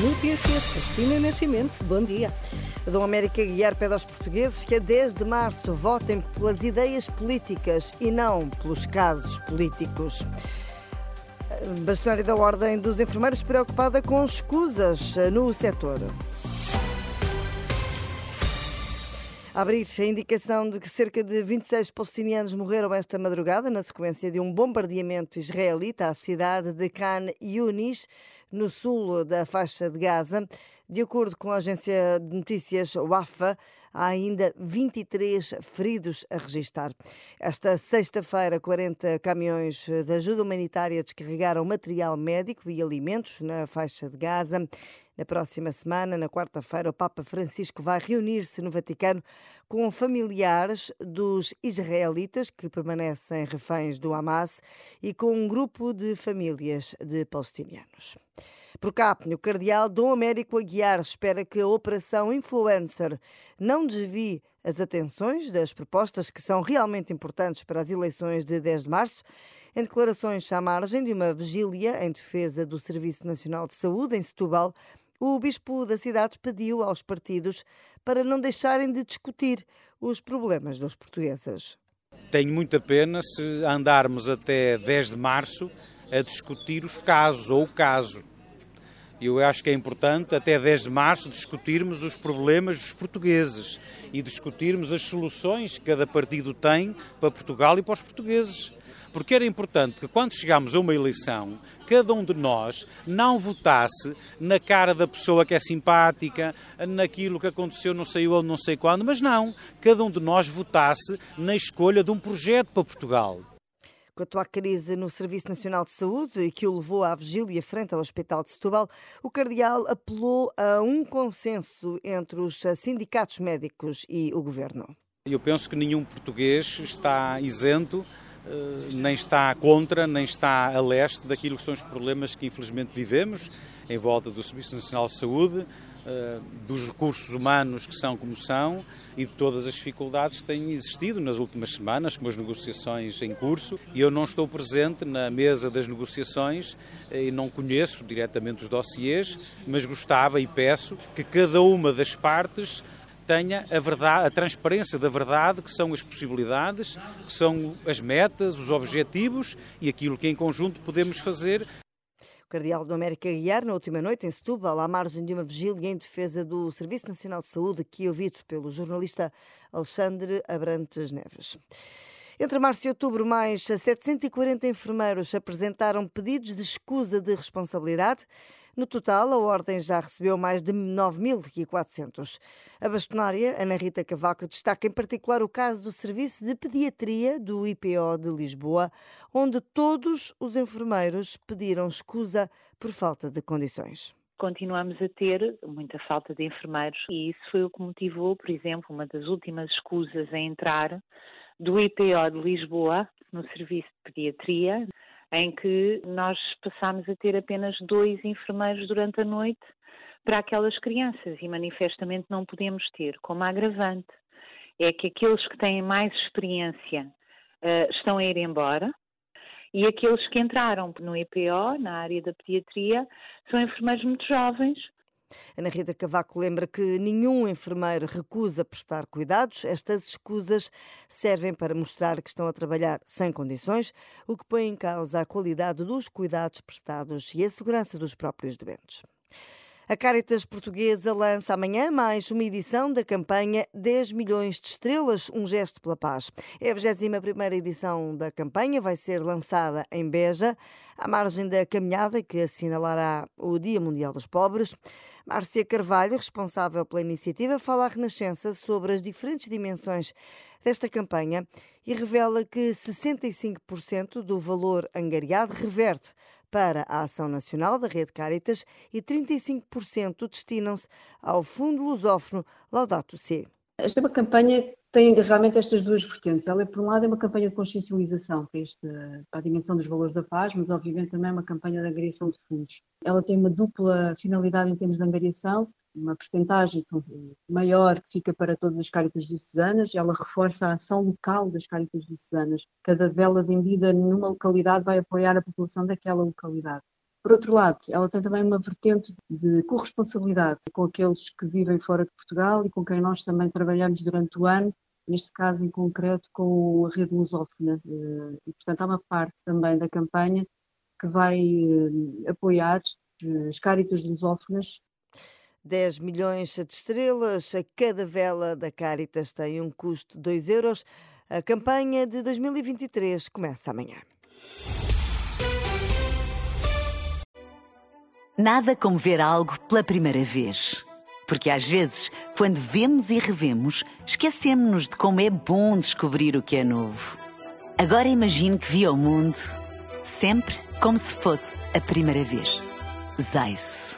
Notícias, Cristina Nascimento, bom dia. Dom América Guiar pede aos portugueses que a 10 de março votem pelas ideias políticas e não pelos casos políticos. Bastonário da Ordem dos Enfermeiros preocupada com escusas no setor. Abrir a indicação de que cerca de 26 palestinianos morreram esta madrugada na sequência de um bombardeamento israelita à cidade de Khan Yunis, no sul da faixa de Gaza. De acordo com a agência de notícias WAFA, há ainda 23 feridos a registar. Esta sexta-feira, 40 caminhões de ajuda humanitária descarregaram material médico e alimentos na faixa de Gaza. Na próxima semana, na quarta-feira, o Papa Francisco vai reunir-se no Vaticano com familiares dos israelitas que permanecem reféns do Hamas e com um grupo de famílias de palestinianos. Por cá, o cardeal Dom Américo Aguiar espera que a Operação Influencer não desvie as atenções das propostas que são realmente importantes para as eleições de 10 de março. Em declarações à margem de uma vigília em defesa do Serviço Nacional de Saúde em Setúbal, o bispo da cidade pediu aos partidos para não deixarem de discutir os problemas dos portugueses. Tenho muita pena se andarmos até 10 de março a discutir os casos ou o caso. Eu acho que é importante, até 10 de março, discutirmos os problemas dos portugueses e discutirmos as soluções que cada partido tem para Portugal e para os portugueses. Porque era importante que, quando chegámos a uma eleição, cada um de nós não votasse na cara da pessoa que é simpática, naquilo que aconteceu não sei onde, não sei quando, mas não. Cada um de nós votasse na escolha de um projeto para Portugal. Quanto à crise no Serviço Nacional de Saúde, que o levou à vigília frente ao Hospital de Setúbal, o Cardeal apelou a um consenso entre os sindicatos médicos e o Governo. Eu penso que nenhum português está isento, eh, nem está contra, nem está a leste daquilo que são os problemas que infelizmente vivemos em volta do Serviço Nacional de Saúde, eh, dos recursos humanos que são como são e de todas as dificuldades que têm existido nas últimas semanas, com as negociações em curso. E eu não estou presente na mesa das negociações eh, e não conheço diretamente os dossiês, mas gostava e peço que cada uma das partes tenha a verdade, a transparência da verdade, que são as possibilidades, que são as metas, os objetivos e aquilo que em conjunto podemos fazer Cardeal do América Guiar, na última noite, em Setúbal, à margem de uma vigília em defesa do Serviço Nacional de Saúde, que ouvido pelo jornalista Alexandre Abrantes Neves. Entre março e outubro, mais 740 enfermeiros apresentaram pedidos de escusa de responsabilidade. No total, a Ordem já recebeu mais de 9.400. A bastonária, Ana Rita Cavaco, destaca em particular o caso do Serviço de Pediatria do IPO de Lisboa, onde todos os enfermeiros pediram escusa por falta de condições continuamos a ter muita falta de enfermeiros e isso foi o que motivou, por exemplo, uma das últimas escusas a entrar do IPO de Lisboa no serviço de pediatria em que nós passámos a ter apenas dois enfermeiros durante a noite para aquelas crianças e manifestamente não podemos ter. Como agravante, é que aqueles que têm mais experiência uh, estão a ir embora e aqueles que entraram no EPO, na área da pediatria, são enfermeiros muito jovens Ana Rita Cavaco lembra que nenhum enfermeiro recusa prestar cuidados. Estas escusas servem para mostrar que estão a trabalhar sem condições, o que põe em causa a qualidade dos cuidados prestados e a segurança dos próprios doentes. A Caritas Portuguesa lança amanhã mais uma edição da campanha 10 milhões de estrelas, um gesto pela paz. É a 21ª edição da campanha, vai ser lançada em Beja, à margem da caminhada que assinalará o Dia Mundial dos Pobres. Márcia Carvalho, responsável pela iniciativa, fala à Renascença sobre as diferentes dimensões desta campanha e revela que 65% do valor angariado reverte para a Ação Nacional da Rede Caritas e 35% destinam-se ao Fundo Lusófono Laudato Si. Esta é uma campanha tem realmente estas duas vertentes. Ela, é, por um lado, é uma campanha de consciencialização para, este, para a dimensão dos valores da paz, mas, obviamente, também é uma campanha de angariação de fundos. Ela tem uma dupla finalidade em termos de angariação, uma percentagem maior que fica para todas as cáritas diocesanas, ela reforça a ação local das cáritas diocesanas. Cada vela vendida numa localidade vai apoiar a população daquela localidade. Por outro lado, ela tem também uma vertente de corresponsabilidade com aqueles que vivem fora de Portugal e com quem nós também trabalhamos durante o ano, neste caso em concreto com a rede lusófona. Eh, e, portanto, há uma parte também da campanha que vai eh, apoiar as cáritas lusófonas 10 milhões de estrelas, a cada vela da Caritas tem um custo de 2 euros. A campanha de 2023 começa amanhã. Nada como ver algo pela primeira vez. Porque às vezes, quando vemos e revemos, esquecemos-nos de como é bom descobrir o que é novo. Agora imagine que viu o mundo sempre como se fosse a primeira vez. Zais.